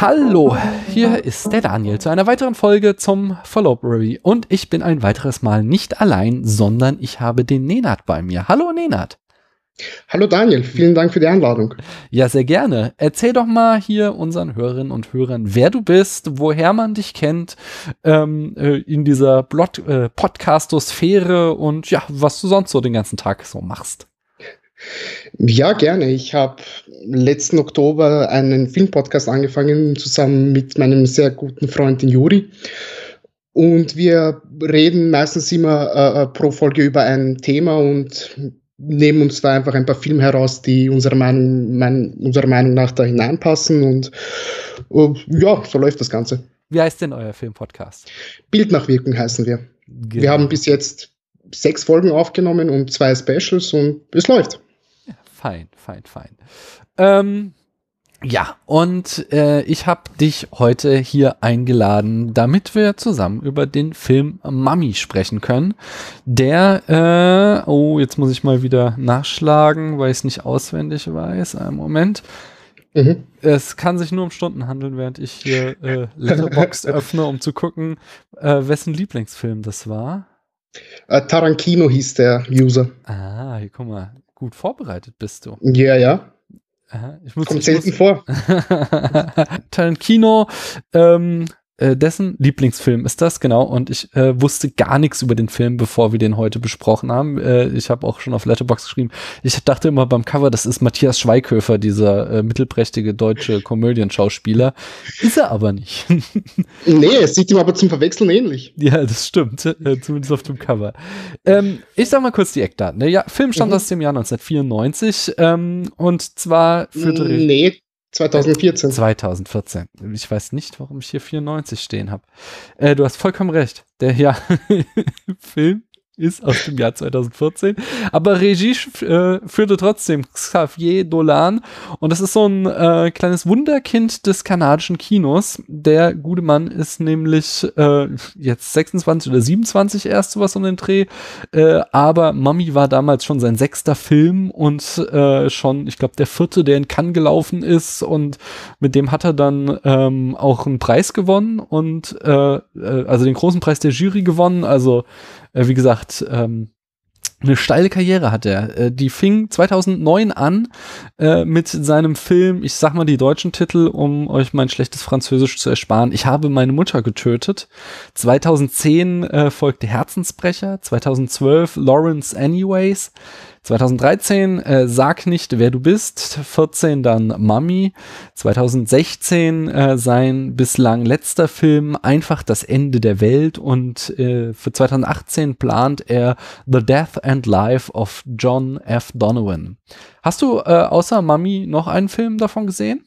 Hallo, hier ist der Daniel zu einer weiteren Folge zum Follow-up Review und ich bin ein weiteres Mal nicht allein, sondern ich habe den Nenad bei mir. Hallo Nenad. Hallo Daniel, vielen Dank für die Einladung. Ja, sehr gerne. Erzähl doch mal hier unseren Hörerinnen und Hörern, wer du bist, woher man dich kennt ähm, äh, in dieser Blot äh, Podcastosphäre und ja, was du sonst so den ganzen Tag so machst. Ja, gerne. Ich habe letzten Oktober einen Filmpodcast angefangen, zusammen mit meinem sehr guten Freund den Juri. Und wir reden meistens immer äh, äh, pro Folge über ein Thema und nehmen uns da einfach ein paar Filme heraus, die unserer Meinung, mein, unserer Meinung nach da hineinpassen. Und äh, ja, so läuft das Ganze. Wie heißt denn euer Filmpodcast? Bild nach Wirkung heißen wir. Genau. Wir haben bis jetzt sechs Folgen aufgenommen und zwei Specials und es läuft fein, fein, fein. Ähm, ja, und äh, ich habe dich heute hier eingeladen, damit wir zusammen über den Film Mummy sprechen können. Der, äh, oh, jetzt muss ich mal wieder nachschlagen, weil ich es nicht auswendig weiß. Einen Moment. Mhm. Es kann sich nur um Stunden handeln, während ich hier äh, Letterboxd öffne, um zu gucken, äh, wessen Lieblingsfilm das war. Uh, Tarantino hieß der User. Ah, hier, guck mal gut vorbereitet bist du. Ja, ja. Aha, ich muss, Kommt selten muss, vor. Tarantino, ähm, äh, dessen Lieblingsfilm ist das, genau. Und ich äh, wusste gar nichts über den Film, bevor wir den heute besprochen haben. Äh, ich habe auch schon auf Letterbox geschrieben. Ich dachte immer beim Cover, das ist Matthias Schweighöfer, dieser äh, mittelprächtige deutsche Komödienschauspieler. Ist er aber nicht. nee, es sieht ihm aber zum Verwechseln ähnlich. Ja, das stimmt. Äh, zumindest auf dem Cover. Ähm, ich sag mal kurz die Eckdaten. Ne? Ja, Film stammt mhm. aus dem Jahr 1994. Ähm, und zwar führte. Nee, 2014. 2014. Ich weiß nicht, warum ich hier 94 stehen habe. Äh, du hast vollkommen recht. Der ja Film ist aus dem Jahr 2014. Aber Regie äh, führte trotzdem Xavier Dolan. Und das ist so ein äh, kleines Wunderkind des kanadischen Kinos. Der gute Mann ist nämlich äh, jetzt 26 oder 27 erst sowas um den Dreh. Äh, aber Mummy war damals schon sein sechster Film und äh, schon, ich glaube, der vierte, der in Cannes gelaufen ist. Und mit dem hat er dann ähm, auch einen Preis gewonnen und äh, also den großen Preis der Jury gewonnen. Also wie gesagt, ähm, eine steile Karriere hat er. Äh, die fing 2009 an äh, mit seinem Film, ich sag mal die deutschen Titel, um euch mein schlechtes Französisch zu ersparen. Ich habe meine Mutter getötet. 2010 äh, folgte Herzensbrecher. 2012 Lawrence Anyways. 2013 äh, Sag nicht, wer du bist. 14 dann Mummy. 2016 äh, sein bislang letzter Film Einfach das Ende der Welt. Und äh, für 2018 plant er The Death and Life of John F. Donovan. Hast du äh, außer Mummy noch einen Film davon gesehen?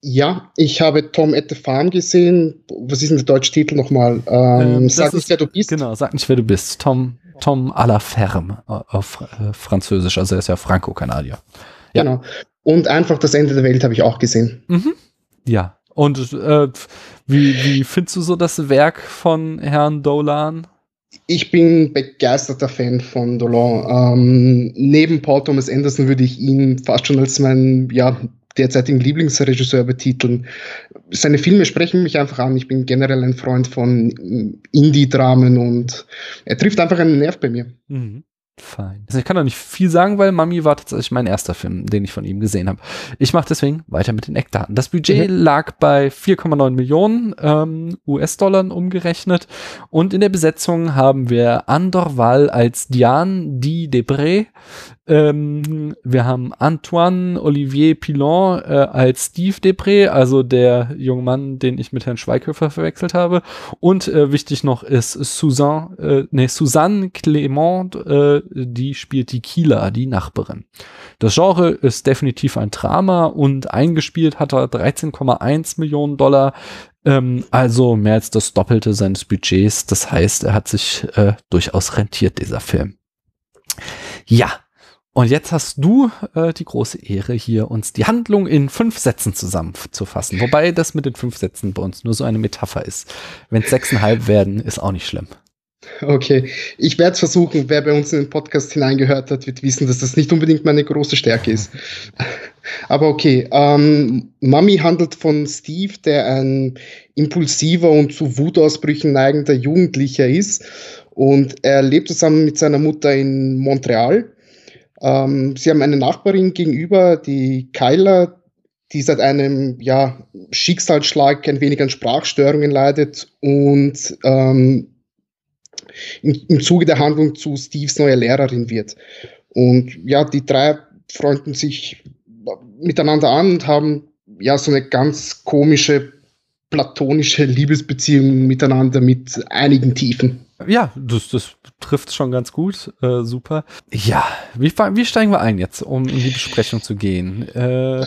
Ja, ich habe Tom at the Farm gesehen. Was ist denn der deutsche Titel nochmal? Ähm, ähm, sag nicht, wer du bist. Genau, sag nicht, wer du bist. Tom Tom à la Ferme äh, auf äh, Französisch, also er ist ja Franco-Kanadier. Ja. Genau. Und einfach das Ende der Welt habe ich auch gesehen. Mhm. Ja. Und äh, wie, wie findest du so das Werk von Herrn Dolan? Ich bin begeisterter Fan von Dolan. Ähm, neben Paul Thomas Anderson würde ich ihn fast schon als mein ja, derzeitigen Lieblingsregisseur betiteln. Seine Filme sprechen mich einfach an. Ich bin generell ein Freund von Indie-Dramen und er trifft einfach einen Nerv bei mir. Mhm. Fein. Also ich kann doch nicht viel sagen, weil Mami war tatsächlich mein erster Film, den ich von ihm gesehen habe. Ich mache deswegen weiter mit den Eckdaten. Das Budget mhm. lag bei 4,9 Millionen ähm, US-Dollar umgerechnet und in der Besetzung haben wir Andor Wall als Diane Di Debré, ähm, wir haben Antoine Olivier Pilon äh, als Steve Depré, also der junge Mann, den ich mit Herrn Schweighöfer verwechselt habe. Und äh, wichtig noch ist Susan, äh, nee, Susanne Clément, äh, die spielt die Kieler, die Nachbarin. Das Genre ist definitiv ein Drama und eingespielt hat er 13,1 Millionen Dollar. Ähm, also mehr als das Doppelte seines Budgets. Das heißt, er hat sich äh, durchaus rentiert, dieser Film. Ja, Und jetzt hast du äh, die große Ehre, hier uns die Handlung in fünf Sätzen zusammenzufassen. Wobei das mit den fünf Sätzen bei uns nur so eine Metapher ist. Wenn es sechseinhalb werden, ist auch nicht schlimm. Okay, ich werde es versuchen. Wer bei uns in den Podcast hineingehört hat, wird wissen, dass das nicht unbedingt meine große Stärke ist. Aber okay, ähm, Mami handelt von Steve, der ein impulsiver und zu Wutausbrüchen neigender Jugendlicher ist. Und er lebt zusammen mit seiner Mutter in Montreal. Ähm, sie haben eine Nachbarin gegenüber, die Kyla, die seit einem ja, Schicksalsschlag ein wenig an Sprachstörungen leidet und ähm, im, im Zuge der Handlung zu Steves neue Lehrerin wird. Und ja, die drei freunden sich miteinander an und haben ja so eine ganz komische platonische Liebesbeziehung miteinander mit einigen Tiefen. Ja, das, das trifft schon ganz gut. Äh, super. Ja, wie, wie steigen wir ein jetzt, um in die Besprechung zu gehen? Äh,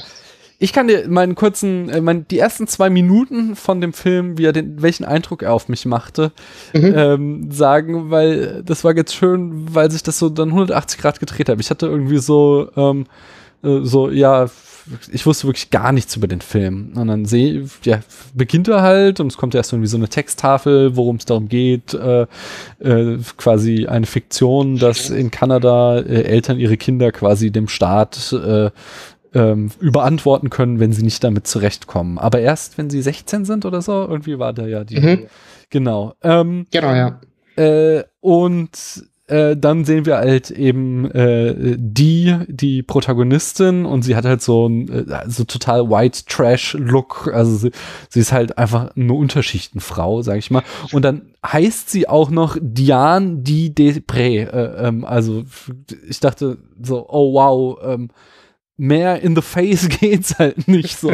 ich kann dir meinen kurzen, äh, mein, die ersten zwei Minuten von dem Film, wie er den, welchen Eindruck er auf mich machte, mhm. ähm, sagen, weil das war jetzt schön, weil sich das so dann 180 Grad gedreht hat. Ich hatte irgendwie so, ähm, äh, so, ja, ich wusste wirklich gar nichts über den Film. Und dann sehe, ja, beginnt er halt und es kommt erst irgendwie so eine Texttafel, worum es darum geht, äh, äh, quasi eine Fiktion, dass in Kanada äh, Eltern ihre Kinder quasi dem Staat äh, ähm, überantworten können, wenn sie nicht damit zurechtkommen. Aber erst, wenn sie 16 sind oder so, irgendwie war da ja die. Mhm. Genau. Ähm, genau, ja. Äh, und äh, dann sehen wir halt eben äh, die, die Protagonistin und sie hat halt so ein äh, so total White Trash Look, also sie, sie ist halt einfach eine Unterschichtenfrau, sag ich mal. Und dann heißt sie auch noch Diane Di Depré, äh, ähm, also ich dachte so, oh wow, ähm, mehr in the face geht's halt nicht so.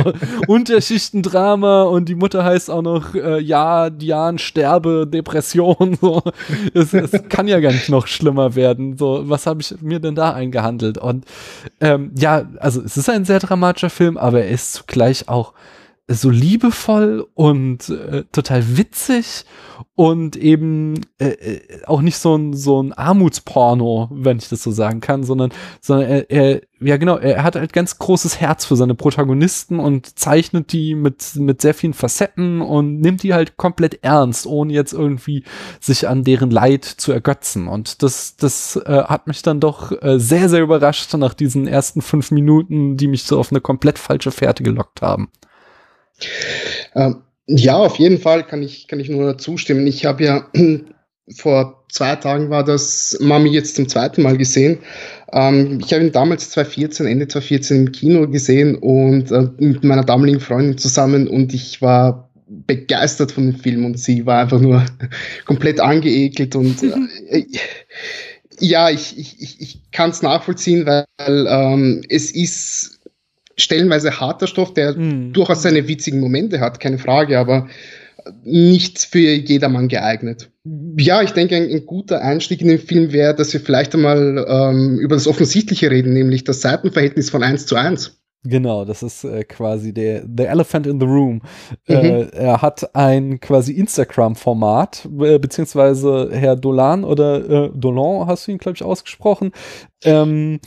Unterschichtendrama und die Mutter heißt auch noch, äh, ja, Diane sterbe, Depression, so. Es, es kann ja gar nicht noch schlimmer werden. So, was habe ich mir denn da eingehandelt? Und ähm, ja, also es ist ein sehr dramatischer Film, aber er ist zugleich auch so liebevoll und äh, total witzig und eben äh, äh, auch nicht so ein so ein Armutsporno, wenn ich das so sagen kann, sondern sondern er, er ja genau, er hat halt ganz großes Herz für seine Protagonisten und zeichnet die mit mit sehr vielen Facetten und nimmt die halt komplett ernst, ohne jetzt irgendwie sich an deren Leid zu ergötzen und das das äh, hat mich dann doch äh, sehr sehr überrascht nach diesen ersten fünf Minuten, die mich so auf eine komplett falsche Fährte gelockt haben. Ähm, ja, auf jeden Fall kann ich, kann ich nur zustimmen. Ich habe ja vor zwei Tagen war das Mami jetzt zum zweiten Mal gesehen. Ähm, ich habe ihn damals 2014, Ende 2014 im Kino gesehen und äh, mit meiner damaligen Freundin zusammen und ich war begeistert von dem Film und sie war einfach nur komplett angeekelt und äh, ja, ich, ich, ich, ich kann es nachvollziehen, weil ähm, es ist stellenweise harter Stoff, der mhm. durchaus seine witzigen Momente hat, keine Frage, aber nicht für jedermann geeignet. Ja, ich denke, ein, ein guter Einstieg in den Film wäre, dass wir vielleicht einmal ähm, über das Offensichtliche reden, nämlich das Seitenverhältnis von 1 zu 1. Genau, das ist äh, quasi der The Elephant in the Room. Äh, mhm. Äh, er hat ein quasi Instagram-Format, äh, beziehungsweise Herr Dolan oder äh, Dolan hast du ihn, glaube ich, ausgesprochen. Ähm,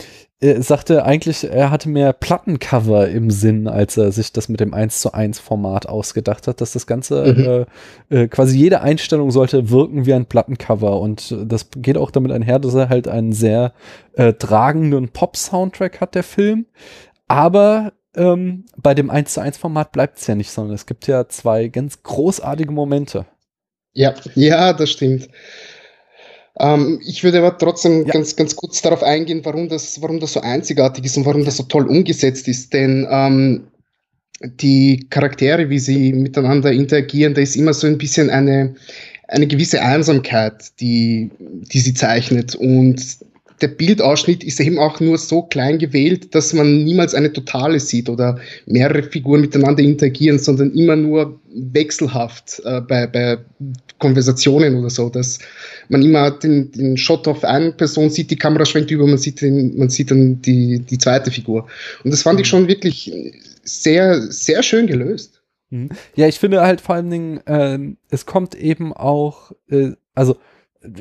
er sagte eigentlich, er hatte mehr Plattencover im Sinn, als er sich das mit dem 1 zu 1 Format ausgedacht hat, dass das Ganze mhm. äh, äh, quasi jede Einstellung sollte wirken wie ein Plattencover und das geht auch damit einher, dass er halt einen sehr äh, tragenden Pop-Soundtrack hat, der Film, aber ähm, bei dem 1 zu 1 Format bleibt es ja nicht, sondern es gibt ja zwei ganz großartige Momente. Ja, ja, das stimmt. Ähm, ich würde aber trotzdem ja. ganz, ganz kurz darauf eingehen, warum das, warum das so einzigartig ist und warum das so toll umgesetzt ist. Denn ähm, die Charaktere, wie sie miteinander interagieren, da ist immer so ein bisschen eine, eine gewisse Einsamkeit, die, die sie zeichnet. Und der Bildausschnitt ist eben auch nur so klein gewählt, dass man niemals eine Totale sieht oder mehrere Figuren miteinander interagieren, sondern immer nur wechselhaft äh, bei, bei Konversationen oder so, dass man immer den, den Shot auf eine Person sieht, die Kamera schwenkt über, man sieht, den, man sieht dann die, die zweite Figur. Und das fand ich schon wirklich sehr, sehr schön gelöst. Mhm. Ja, ich finde halt vor allen Dingen, äh, es kommt eben auch, äh, also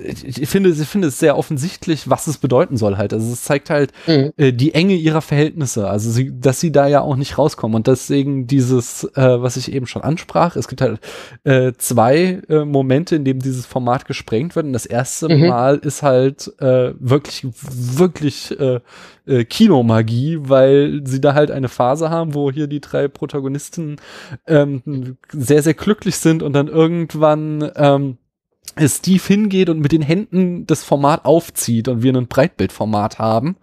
ich, ich finde, ich finde es sehr offensichtlich, was es bedeuten soll halt. Also es zeigt halt mhm. äh, die Enge ihrer Verhältnisse, also sie, dass sie da ja auch nicht rauskommen. Und deswegen dieses, äh, was ich eben schon ansprach, es gibt halt äh, zwei äh, Momente, in dem dieses Format gesprengt wird. Und das erste mhm. Mal ist halt äh, wirklich, wirklich äh, äh, Kinomagie, weil sie da halt eine Phase haben, wo hier die drei Protagonisten ähm, sehr, sehr glücklich sind und dann irgendwann ähm, Steve hingeht und mit den Händen das Format aufzieht und wir ein Breitbildformat haben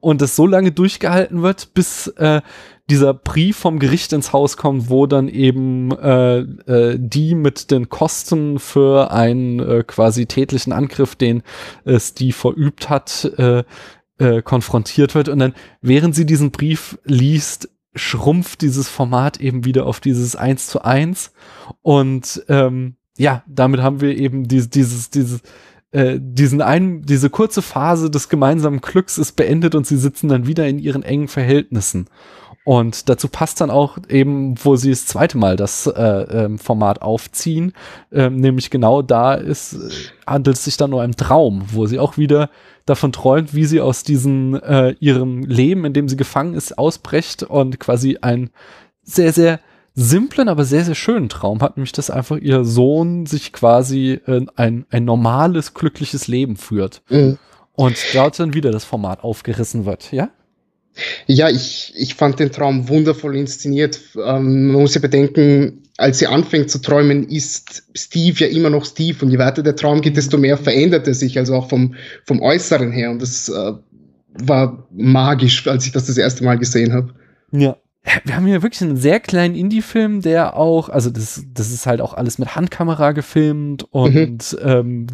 und es so lange durchgehalten wird, bis äh, dieser Brief vom Gericht ins Haus kommt, wo dann eben äh, äh, die mit den Kosten für einen äh, quasi tätlichen Angriff, den äh, Steve verübt hat, äh, äh, konfrontiert wird. Und dann, während sie diesen Brief liest, schrumpft dieses Format eben wieder auf dieses Eins zu eins und ähm, ja, damit haben wir eben dieses, dieses, dieses, äh, diesen einen, diese kurze Phase des gemeinsamen Glücks ist beendet und sie sitzen dann wieder in ihren engen Verhältnissen. Und dazu passt dann auch eben, wo sie das zweite Mal das äh, ähm, Format aufziehen, ähm, nämlich genau da ist, äh, handelt es sich dann nur um einen Traum, wo sie auch wieder davon träumt, wie sie aus diesem äh, ihrem Leben, in dem sie gefangen ist, ausbrecht und quasi ein sehr, sehr simplen, aber sehr, sehr schönen Traum hat, nämlich dass einfach ihr Sohn sich quasi äh, ein, ein normales, glückliches Leben führt. Mhm. Und dort dann wieder das Format aufgerissen wird, ja? Ja, ich, ich fand den Traum wundervoll inszeniert. Ähm, man muss ja bedenken, als sie anfängt zu träumen, ist Steve ja immer noch Steve. Und je weiter der Traum geht, desto mehr verändert er sich, also auch vom, vom Äußeren her. Und das äh, war magisch, als ich das das erste Mal gesehen habe. Ja, wir haben hier wirklich einen sehr kleinen Indie-Film, der auch, also das, das ist halt auch alles mit Handkamera gefilmt und mhm. ähm,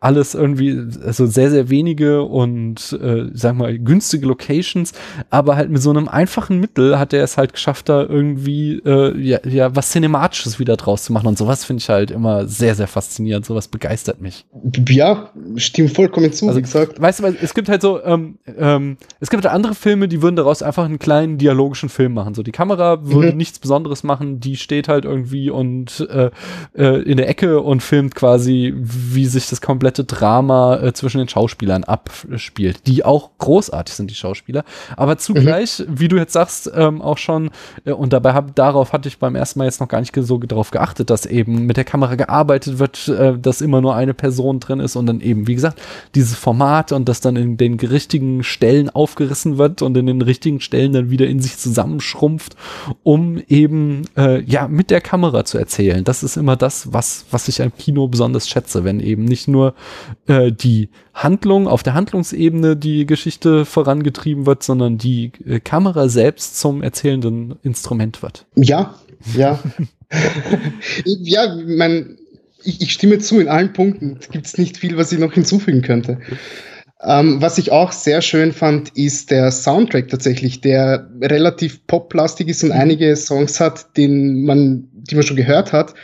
alles irgendwie, also sehr, sehr wenige und, äh, sag mal, günstige Locations, aber halt mit so einem einfachen Mittel hat er es halt geschafft, da irgendwie, äh, ja, ja, was Cinematisches wieder draus zu machen und sowas finde ich halt immer sehr, sehr faszinierend, sowas begeistert mich. Ja, stimmt vollkommen zu, also, wie gesagt. Weißt du, es gibt halt so, ähm, ähm, es gibt halt andere Filme, die würden daraus einfach einen kleinen dialogischen Film machen, so die Kamera würde mhm. nichts Besonderes machen, die steht halt irgendwie und äh, äh, in der Ecke und filmt quasi, wie sich das komplett komplette Drama äh, zwischen den Schauspielern abspielt, die auch großartig sind, die Schauspieler. Aber zugleich, mhm. wie du jetzt sagst, ähm, auch schon, äh, und dabei hab, darauf hatte ich beim ersten Mal jetzt noch gar nicht so darauf geachtet, dass eben mit der Kamera gearbeitet wird, äh, dass immer nur eine Person drin ist und dann eben, wie gesagt, dieses Format und das dann in den richtigen Stellen aufgerissen wird und in den richtigen Stellen dann wieder in sich zusammenschrumpft, um eben äh, ja mit der Kamera zu erzählen. Das ist immer das, was, was ich am Kino besonders schätze, wenn eben nicht nur äh, die Handlung, auf der Handlungsebene die Geschichte vorangetrieben wird, sondern die äh, Kamera selbst zum erzählenden Instrument wird. Ja, ja. ja, man, ich, ich, stimme zu in allen Punkten. Gibt es nicht viel, was ich noch hinzufügen könnte. Ähm, was ich auch sehr schön fand, ist der Soundtrack tatsächlich, der relativ poplastig ist und einige Songs hat, den man, die man schon gehört hat,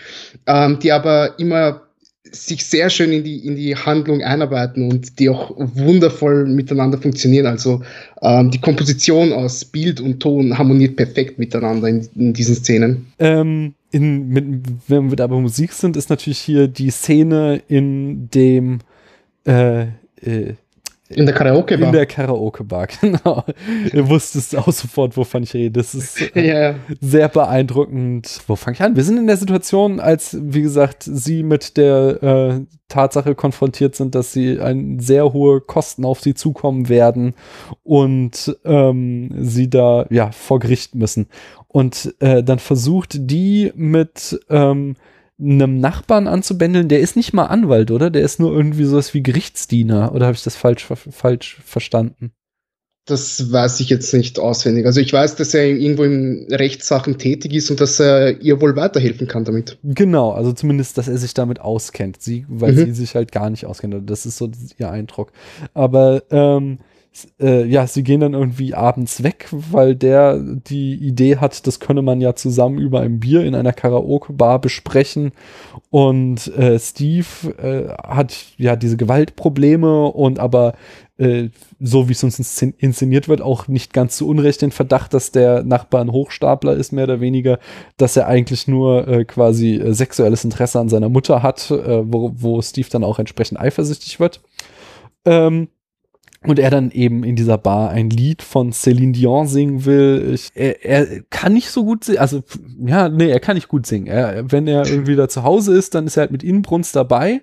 ähm, die aber immer sich sehr schön in die, in die Handlung einarbeiten und die auch wundervoll miteinander funktionieren. Also ähm, die Komposition aus Bild und Ton harmoniert perfekt miteinander in, in diesen Szenen. Ähm, in, mit, wenn wir da bei Musik sind, ist natürlich hier die Szene in dem äh, äh, in der Karaoke-Bar. In der Karaoke-Bar, genau. Ihr wusstet auch sofort, wovon ich rede. Das ist äh, ja. sehr beeindruckend. Wo fange ich an? Wir sind in der Situation, als, wie gesagt, sie mit der äh, Tatsache konfrontiert sind, dass sie ein sehr hohe Kosten auf sie zukommen werden und ähm, sie da ja vor Gericht müssen. Und äh, dann versucht die mit ähm, einem Nachbarn anzubändeln, der ist nicht mal Anwalt, oder? Der ist nur irgendwie sowas wie Gerichtsdiener. Oder habe ich das falsch, falsch verstanden? Das weiß ich jetzt nicht auswendig. Also ich weiß, dass er irgendwo in Rechtssachen tätig ist und dass er ihr wohl weiterhelfen kann damit. Genau, also zumindest, dass er sich damit auskennt, sie, weil mhm. sie sich halt gar nicht auskennt. Das ist so ihr Eindruck. Aber ähm, äh, ja, sie gehen dann irgendwie abends weg, weil der die Idee hat, das könne man ja zusammen über ein Bier in einer Karaoke-Bar besprechen. Und äh, Steve äh, hat ja diese Gewaltprobleme und aber äh, so wie es uns inszeniert wird, auch nicht ganz zu Unrecht den Verdacht, dass der Nachbar ein Hochstapler ist, mehr oder weniger, dass er eigentlich nur äh, quasi äh, sexuelles Interesse an seiner Mutter hat, äh, wo, wo Steve dann auch entsprechend eifersüchtig wird. Ähm, und er dann eben in dieser Bar ein Lied von Celine Dion singen will. Ich, er, er kann nicht so gut singen, also ja, nee, er kann nicht gut singen. Er, wenn er irgendwie da zu Hause ist, dann ist er halt mit Inbrunst dabei,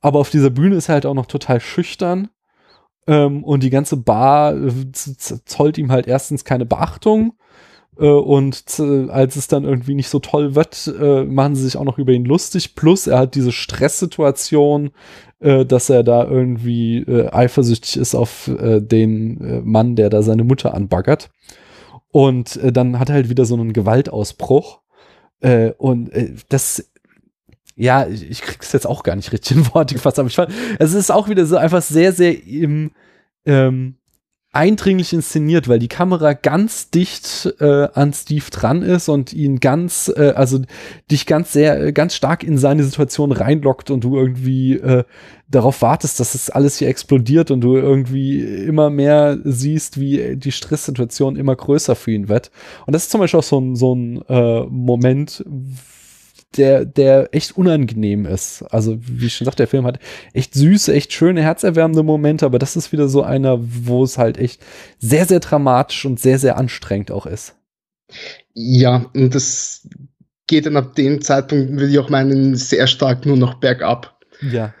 aber auf dieser Bühne ist er halt auch noch total schüchtern ähm, und die ganze Bar äh, zollt ihm halt erstens keine Beachtung. Äh, und als es dann irgendwie nicht so toll wird, äh, machen sie sich auch noch über ihn lustig. Plus er hat diese Stresssituation, äh, dass er da irgendwie eifersüchtig ist auf den Mann, der da seine Mutter anbaggert. Und dann hat er halt wieder so einen Gewaltausbruch. und das ja, ich krieg's jetzt auch gar nicht richtig in Worte gefasst, aber ich fand, es ist auch wieder so einfach sehr, sehr im, ähm, eindringlich inszeniert, weil die Kamera ganz dicht äh, an Steve dran ist und ihn ganz, äh, also dich ganz sehr, äh, ganz stark in seine Situation reinlockt und du irgendwie äh, darauf wartest, dass es alles hier explodiert und du irgendwie immer mehr siehst, wie die Stresssituation immer größer für ihn wird. Und das ist zum Beispiel auch so ein, so ein äh, Moment, der, der echt unangenehm ist. Also, wie ich schon sagte, der Film hat echt süße, echt schöne, herzerwärmende Momente, aber das ist wieder so einer, wo es halt echt sehr, sehr dramatisch und sehr, sehr anstrengend auch ist. Ja, und das geht dann ab dem Zeitpunkt, würde ich auch meinen, sehr stark nur noch bergab. Ja.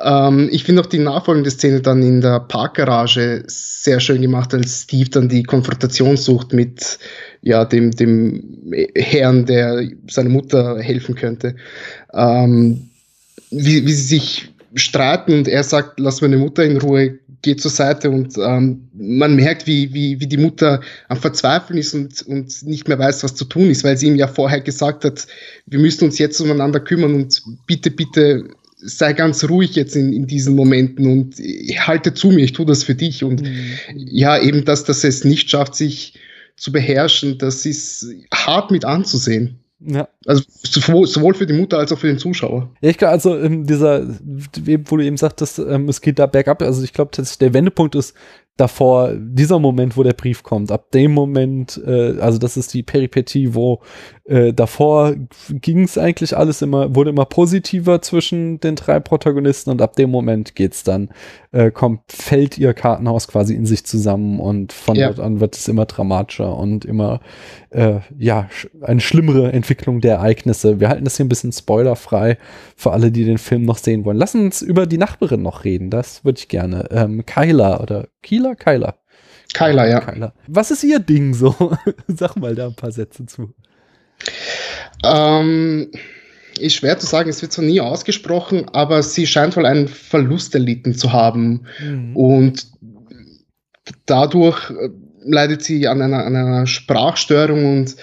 Ähm, ich finde auch die nachfolgende Szene dann in der Parkgarage sehr schön gemacht, als Steve dann die Konfrontation sucht mit ja, dem, dem Herrn, der seiner Mutter helfen könnte. Ähm, wie, wie sie sich streiten und er sagt, lass meine Mutter in Ruhe, geht zur Seite und ähm, man merkt, wie, wie, wie die Mutter am Verzweifeln ist und, und nicht mehr weiß, was zu tun ist, weil sie ihm ja vorher gesagt hat, wir müssen uns jetzt umeinander kümmern und bitte, bitte sei ganz ruhig jetzt in, in diesen Momenten und halte zu mir, ich tue das für dich. Und mhm. ja, eben das, dass es nicht schafft, sich zu beherrschen, das ist hart mit anzusehen. Ja. Also sowohl für die Mutter als auch für den Zuschauer. Ja, ich glaube, also ähm, dieser, wo du eben sagtest, ähm, es geht da bergab, also ich glaube der Wendepunkt ist, davor, dieser Moment, wo der Brief kommt, ab dem Moment, äh, also das ist die Peripetie, wo äh, davor ging es eigentlich alles immer, wurde immer positiver zwischen den drei Protagonisten und ab dem Moment geht's dann, äh, kommt, fällt ihr Kartenhaus quasi in sich zusammen und von ja. dort an wird es immer dramatischer und immer, äh, ja, eine schlimmere Entwicklung der Ereignisse. Wir halten das hier ein bisschen spoilerfrei für alle, die den Film noch sehen wollen. Lass uns über die Nachbarin noch reden, das würde ich gerne. Ähm, Kyla oder Kieler? Kyla. Kyla, ja. Kyla. Was ist ihr Ding so? Sag mal da ein paar Sätze zu. Ähm, ist schwer zu sagen, es wird so nie ausgesprochen, aber sie scheint wohl einen Verlust erlitten zu haben. Mhm. Und dadurch äh, leidet sie an einer, an einer Sprachstörung und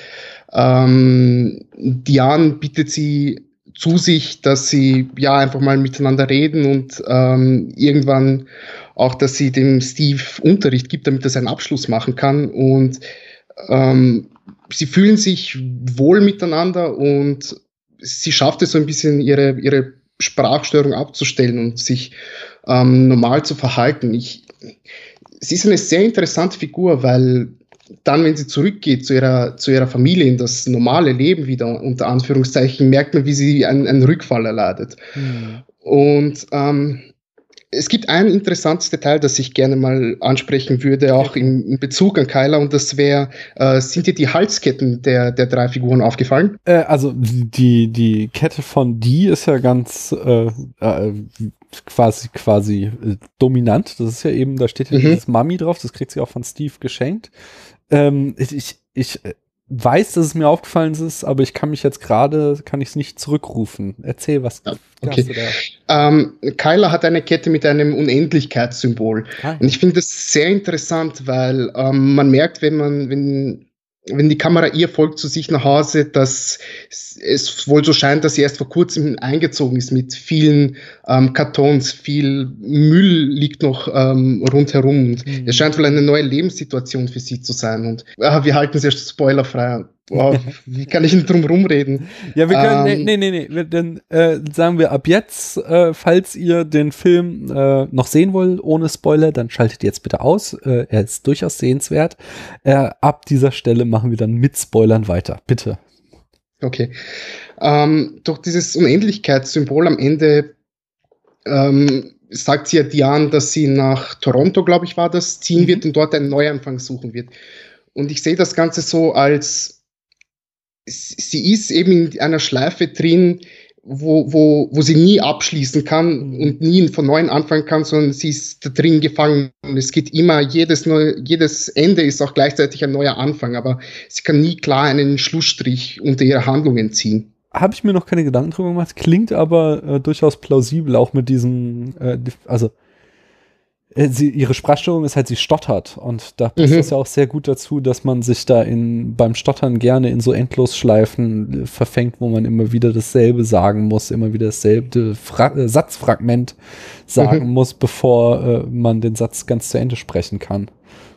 ähm, Diane bittet sie zu sich, dass sie ja einfach mal miteinander reden und ähm, irgendwann auch, dass sie dem Steve Unterricht gibt, damit er seinen Abschluss machen kann. Und ähm, sie fühlen sich wohl miteinander und sie schafft es so ein bisschen, ihre, ihre Sprachstörung abzustellen und sich ähm, normal zu verhalten. Ich, sie ist eine sehr interessante Figur, weil dann, wenn sie zurückgeht zu ihrer, zu ihrer Familie, in das normale Leben wieder, unter Anführungszeichen, merkt man, wie sie einen, einen Rückfall erleidet. Mhm. Und ähm, es gibt ein interessantes Detail, das ich gerne mal ansprechen würde, auch in, in Bezug an Kyla, und das wäre, äh, sind dir die Halsketten der, der drei Figuren aufgefallen? Äh, also die, die Kette von die ist ja ganz äh, äh, quasi, quasi äh, dominant. Das ist ja eben, da steht ja mhm. dieses Mami drauf, das kriegt sie auch von Steve geschenkt. Ähm, ich, ich äh, weiß, dass es mir aufgefallen ist, aber ich kann mich jetzt gerade, kann ich es nicht zurückrufen. Erzähl, was ja, okay. da? Ähm, Kyla hat eine Kette mit einem Unendlichkeitssymbol. Ah, Und ich finde das sehr interessant, weil ähm, man merkt, wenn man, wenn wenn die Kamera ihr folgt zu sich nach Hause, dass es wohl so scheint, dass sie erst vor kurzem eingezogen ist mit vielen ähm, Kartons, viel Müll liegt noch ähm, rundherum. Und mhm. Es scheint wohl eine neue Lebenssituation für sie zu sein. Und äh, wir halten es ja spoilerfrei. Boah, wie kann ich denn drum rumreden? Ja, wir können, ähm, nee, nee, nee, nee. Dann äh, sagen wir ab jetzt, äh, falls ihr den Film äh, noch sehen wollt, ohne Spoiler, dann schaltet jetzt bitte aus. Äh, er ist durchaus sehenswert. Äh, ab dieser Stelle machen wir dann mit Spoilern weiter. Bitte. Okay. Ähm, durch dieses Unendlichkeitssymbol am Ende ähm, sagt sie ja Diane, dass sie nach Toronto, glaube ich, war das, ziehen mhm. wird und dort einen Neuanfang suchen wird. Und ich sehe das Ganze so als, sie ist eben in einer Schleife drin, wo, wo, wo sie nie abschließen kann mhm. und nie von neuem anfangen kann, sondern sie ist da drin gefangen. Und es geht immer, jedes, neue, jedes Ende ist auch gleichzeitig ein neuer Anfang, aber sie kann nie klar einen Schlussstrich unter ihre Handlungen ziehen. Habe ich mir noch keine Gedanken drüber gemacht, klingt aber äh, durchaus plausibel, auch mit diesem, äh, also sie, ihre Sprachstörung ist halt, sie stottert. Und da passt mhm. das ja auch sehr gut dazu, dass man sich da in, beim Stottern gerne in so Endlosschleifen äh, verfängt, wo man immer wieder dasselbe sagen muss, immer wieder dasselbe Fra äh, Satzfragment sagen mhm. muss, bevor äh, man den Satz ganz zu Ende sprechen kann.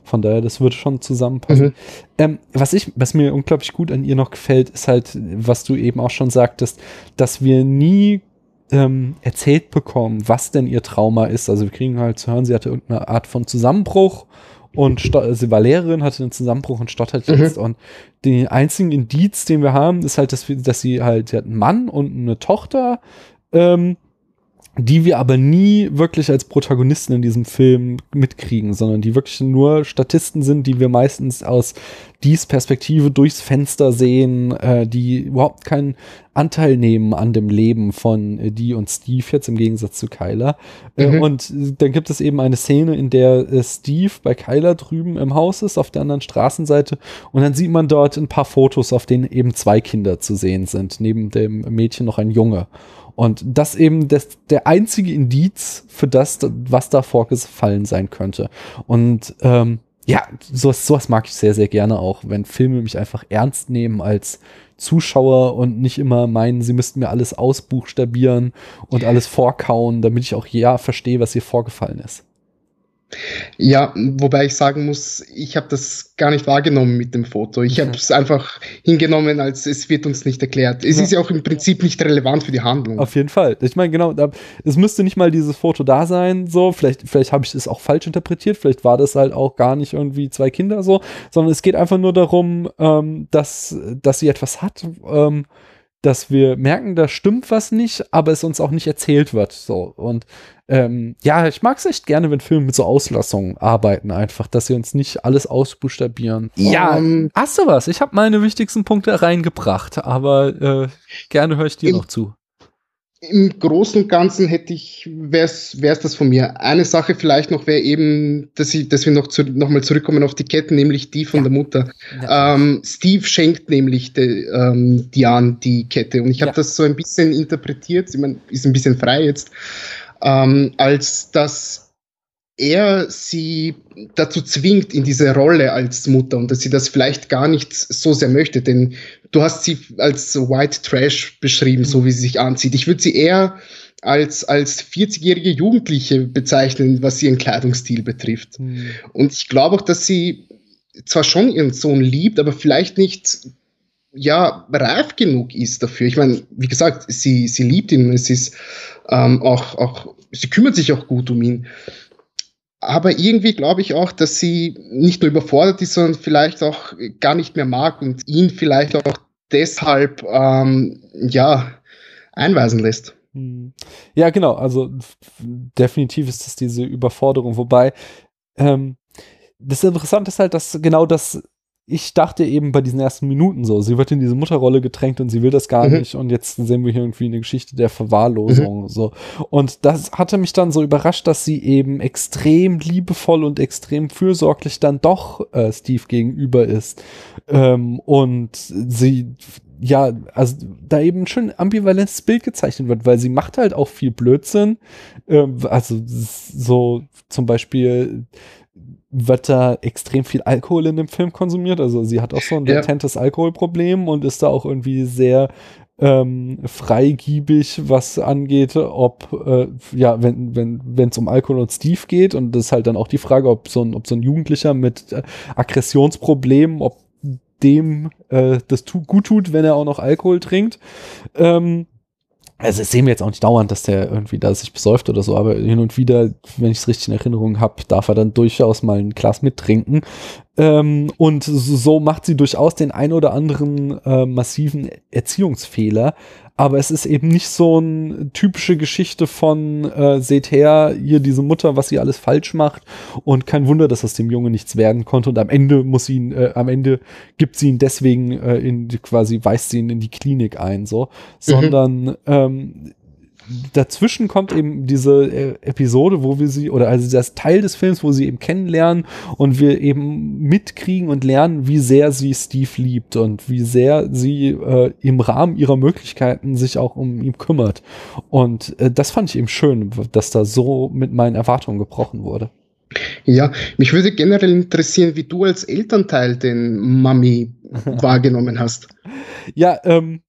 Von daher, das würde schon zusammenpassen. Mhm. Ähm, was ich, was mir unglaublich gut an ihr noch gefällt, ist halt, was du eben auch schon sagtest, dass wir nie ähm, erzählt bekommen, was denn ihr Trauma ist. Also wir kriegen halt zu hören, sie hatte irgendeine Art von Zusammenbruch und sie war Lehrerin, hatte einen Zusammenbruch und stottert mhm. jetzt. Und den einzigen Indiz, den wir haben, ist halt, dass, wir, dass sie halt, sie hat einen Mann und eine Tochter. Ähm, die wir aber nie wirklich als Protagonisten in diesem Film mitkriegen, sondern die wirklich nur Statisten sind, die wir meistens aus dies Perspektive durchs Fenster sehen, äh, die überhaupt keinen Anteil nehmen an dem Leben von äh, die und Steve jetzt im Gegensatz zu Kyler. Äh, mhm. und dann gibt es eben eine Szene, in der äh, Steve bei Kyler drüben im Haus ist, auf der anderen Straßenseite und dann sieht man dort ein paar Fotos, auf denen eben zwei Kinder zu sehen sind, neben dem Mädchen noch ein Junge. Und das eben das, der einzige Indiz für das, was da vorgefallen sein könnte. Und ähm, ja, sowas, sowas mag ich sehr, sehr gerne auch, wenn Filme mich einfach ernst nehmen als Zuschauer und nicht immer meinen, sie müssten mir alles ausbuchstabieren und alles vorkauen, damit ich auch ja verstehe, was hier vorgefallen ist. Ja, wobei ich sagen muss, ich habe das gar nicht wahrgenommen mit dem Foto. Ich habe es einfach hingenommen, als es wird uns nicht erklärt. Es ja. ist ja auch im Prinzip nicht relevant für die Handlung. Auf jeden Fall. Ich meine, genau, es müsste nicht mal dieses Foto da sein, so. Vielleicht, vielleicht habe ich es auch falsch interpretiert. Vielleicht war das halt auch gar nicht irgendwie zwei Kinder so, sondern es geht einfach nur darum, ähm, dass, dass sie etwas hat. Ähm, dass wir merken, da stimmt was nicht, aber es uns auch nicht erzählt wird. So. Und ähm, ja, ich mag es echt gerne, wenn Filme mit so Auslassungen arbeiten, einfach, dass sie uns nicht alles ausbuchstabieren. Ja, um, ähm, hast du was? Ich habe meine wichtigsten Punkte reingebracht, aber äh, gerne höre ich dir noch zu im Großen und Ganzen hätte ich, wäre es das von mir. Eine Sache vielleicht noch wäre eben, dass, ich, dass wir noch, zu, noch mal zurückkommen auf die Kette, nämlich die von ja. der Mutter. Ja. Ähm, Steve schenkt nämlich de, ähm, Diane die Kette und ich habe ja. das so ein bisschen interpretiert, ich meine, ist ein bisschen frei jetzt, ähm, als dass er sie dazu zwingt in diese Rolle als Mutter und dass sie das vielleicht gar nicht so sehr möchte, denn du hast sie als White Trash beschrieben, mhm. so wie sie sich anzieht. Ich würde sie eher als, als 40-jährige Jugendliche bezeichnen, was ihren Kleidungsstil betrifft. Mhm. Und ich glaube auch, dass sie zwar schon ihren Sohn liebt, aber vielleicht nicht ja, reif genug ist dafür. Ich meine, wie gesagt, sie, sie liebt ihn, es ist ähm, auch, auch, sie kümmert sich auch gut um ihn aber irgendwie glaube ich auch, dass sie nicht nur überfordert ist, sondern vielleicht auch gar nicht mehr mag und ihn vielleicht auch deshalb ähm, ja einweisen lässt. Hm. Ja, genau. Also definitiv ist es diese Überforderung. Wobei ähm, das Interessante ist halt, dass genau das ich dachte eben bei diesen ersten Minuten so, sie wird in diese Mutterrolle gedrängt und sie will das gar mhm. nicht und jetzt sehen wir hier irgendwie eine Geschichte der Verwahrlosung mhm. so und das hatte mich dann so überrascht, dass sie eben extrem liebevoll und extrem fürsorglich dann doch äh, Steve gegenüber ist ähm, und sie ja, also da eben ein schön ambivalentes Bild gezeichnet wird, weil sie macht halt auch viel Blödsinn, ähm, also so zum Beispiel wird da extrem viel Alkohol in dem Film konsumiert. Also sie hat auch so ein latentes ja. Alkoholproblem und ist da auch irgendwie sehr ähm, freigiebig, was angeht, ob, äh, ja, wenn wenn wenn, es um Alkohol und Steve geht und das ist halt dann auch die Frage, ob so ein, ob so ein Jugendlicher mit äh, Aggressionsproblemen, ob dem äh, das tu gut tut, wenn er auch noch Alkohol trinkt. Ähm, also es sehen wir jetzt auch nicht dauernd, dass der irgendwie da sich besäuft oder so, aber hin und wieder, wenn ich es richtig in Erinnerung habe, darf er dann durchaus mal ein Glas mittrinken. Ähm, und so macht sie durchaus den ein oder anderen äh, massiven Erziehungsfehler. Aber es ist eben nicht so eine typische Geschichte von, äh, seht her, hier diese Mutter, was sie alles falsch macht. Und kein Wunder, dass aus dem Junge nichts werden konnte. Und am Ende muss sie ihn, äh, am Ende gibt sie ihn deswegen äh, in quasi, weist sie ihn in die Klinik ein, so. Mhm. Sondern ähm, dazwischen kommt eben diese äh, Episode, wo wir sie, oder also das Teil des Films, wo sie eben kennenlernen und wir eben mitkriegen und lernen, wie sehr sie Steve liebt und wie sehr sie äh, im Rahmen ihrer Möglichkeiten sich auch um ihn kümmert. Und äh, das fand ich eben schön, dass da so mit meinen Erwartungen gebrochen wurde. Ja, mich würde generell interessieren, wie du als Elternteil den Mami wahrgenommen hast. Ja, ähm,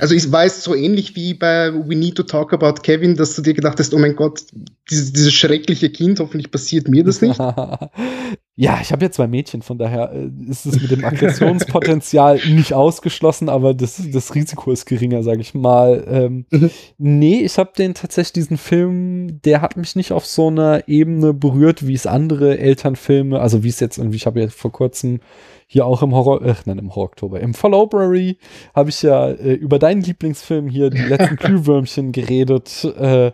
also ich weiß so ähnlich wie bei We Need to Talk About Kevin, dass du dir gedacht hast, oh mein Gott, dieses, dieses schreckliche Kind, hoffentlich passiert mir das nicht. ja, ich habe ja zwei Mädchen, von daher äh, ist es mit dem Aggressionspotenzial nicht ausgeschlossen, aber das, das Risiko ist geringer, sage ich mal. Ähm, mhm. Nee, ich habe den tatsächlich diesen Film, der hat mich nicht auf so einer Ebene berührt, wie es andere Elternfilme, also wie es jetzt irgendwie, ich habe ja vor kurzem hier auch im Horror, äh, nein, im Horror-Oktober, im Followberry habe ich ja äh, über deinen Lieblingsfilm hier, die letzten Glühwürmchen, geredet. Äh,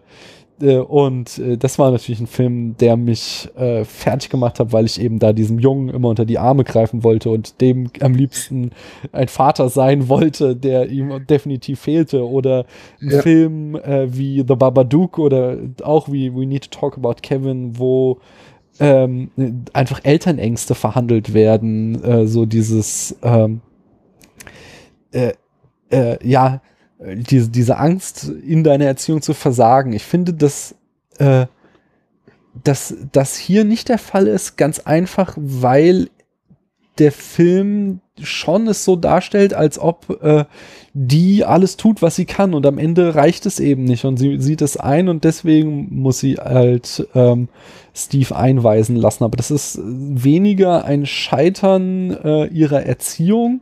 und äh, das war natürlich ein Film, der mich äh, fertig gemacht hat, weil ich eben da diesem Jungen immer unter die Arme greifen wollte und dem am liebsten ein Vater sein wollte, der ihm definitiv fehlte. Oder ein ja. Film äh, wie The Babadook oder auch wie We Need to Talk About Kevin, wo ähm, einfach Elternängste verhandelt werden, äh, so dieses, ähm, äh, äh, ja, diese, diese Angst in deiner Erziehung zu versagen. Ich finde, dass, äh, dass das hier nicht der Fall ist, ganz einfach, weil der Film schon es so darstellt, als ob äh, die alles tut, was sie kann und am Ende reicht es eben nicht und sie sieht es ein und deswegen muss sie halt ähm, Steve einweisen lassen. Aber das ist weniger ein Scheitern äh, ihrer Erziehung,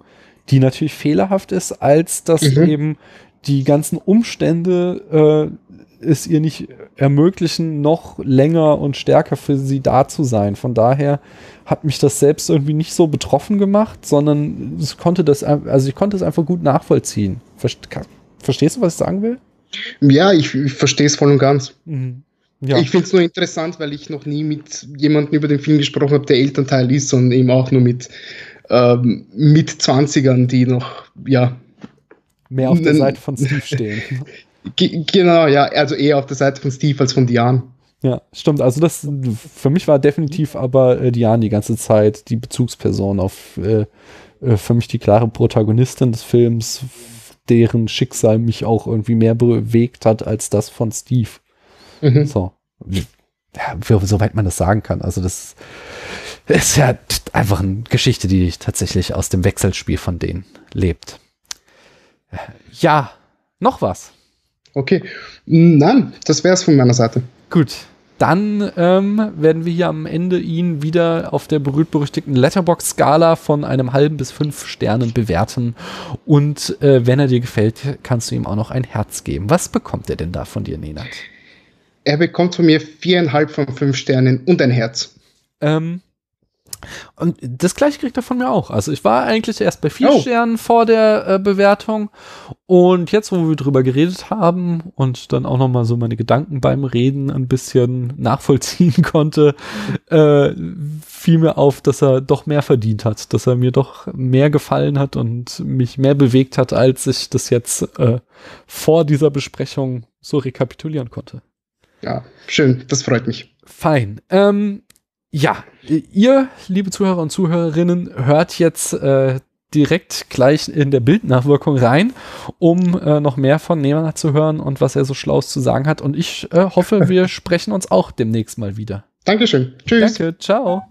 die natürlich fehlerhaft ist, als dass mhm. eben die ganzen Umstände äh, es ihr nicht ermöglichen, noch länger und stärker für sie da zu sein. Von daher hat mich das selbst irgendwie nicht so betroffen gemacht, sondern es konnte das, also ich konnte es einfach gut nachvollziehen. Verstehst du, was ich sagen will? Ja, ich, ich verstehe es voll und ganz. Mhm. Ja. Ich finde es nur interessant, weil ich noch nie mit jemandem über den Film gesprochen habe, der Elternteil ist, sondern eben auch nur mit ähm, mit 20ern, die noch, ja. Mehr auf der Seite von Steve stehen. genau, ja, also eher auf der Seite von Steve als von Diane. Ja, stimmt. Also das für mich war definitiv aber äh, Diane die ganze Zeit die Bezugsperson auf äh, äh, für mich die klare Protagonistin des Films, deren Schicksal mich auch irgendwie mehr bewegt hat als das von Steve. Mhm. So. Ja, soweit man das sagen kann. Also das ist ja einfach eine Geschichte, die tatsächlich aus dem Wechselspiel von denen lebt. Ja, noch was. Okay. Nein, das wäre es von meiner Seite. Gut dann ähm, werden wir hier am Ende ihn wieder auf der berühmt-berüchtigten Letterbox-Skala von einem halben bis fünf Sternen bewerten. Und äh, wenn er dir gefällt, kannst du ihm auch noch ein Herz geben. Was bekommt er denn da von dir, Nenad? Er bekommt von mir viereinhalb von fünf Sternen und ein Herz. Ähm, und das gleiche kriegt er von mir auch. Also ich war eigentlich erst bei vier oh. Sternen vor der äh, Bewertung und jetzt, wo wir drüber geredet haben und dann auch noch mal so meine Gedanken beim Reden ein bisschen nachvollziehen konnte, äh, fiel mir auf, dass er doch mehr verdient hat, dass er mir doch mehr gefallen hat und mich mehr bewegt hat, als ich das jetzt äh, vor dieser Besprechung so rekapitulieren konnte. Ja, schön, das freut mich. Fein. Ähm, ja, ihr, liebe Zuhörer und Zuhörerinnen, hört jetzt äh, direkt gleich in der Bildnachwirkung rein, um äh, noch mehr von Nehmer zu hören und was er so Schlaues zu sagen hat. Und ich äh, hoffe, wir sprechen uns auch demnächst mal wieder. Dankeschön. Tschüss. Danke, ciao.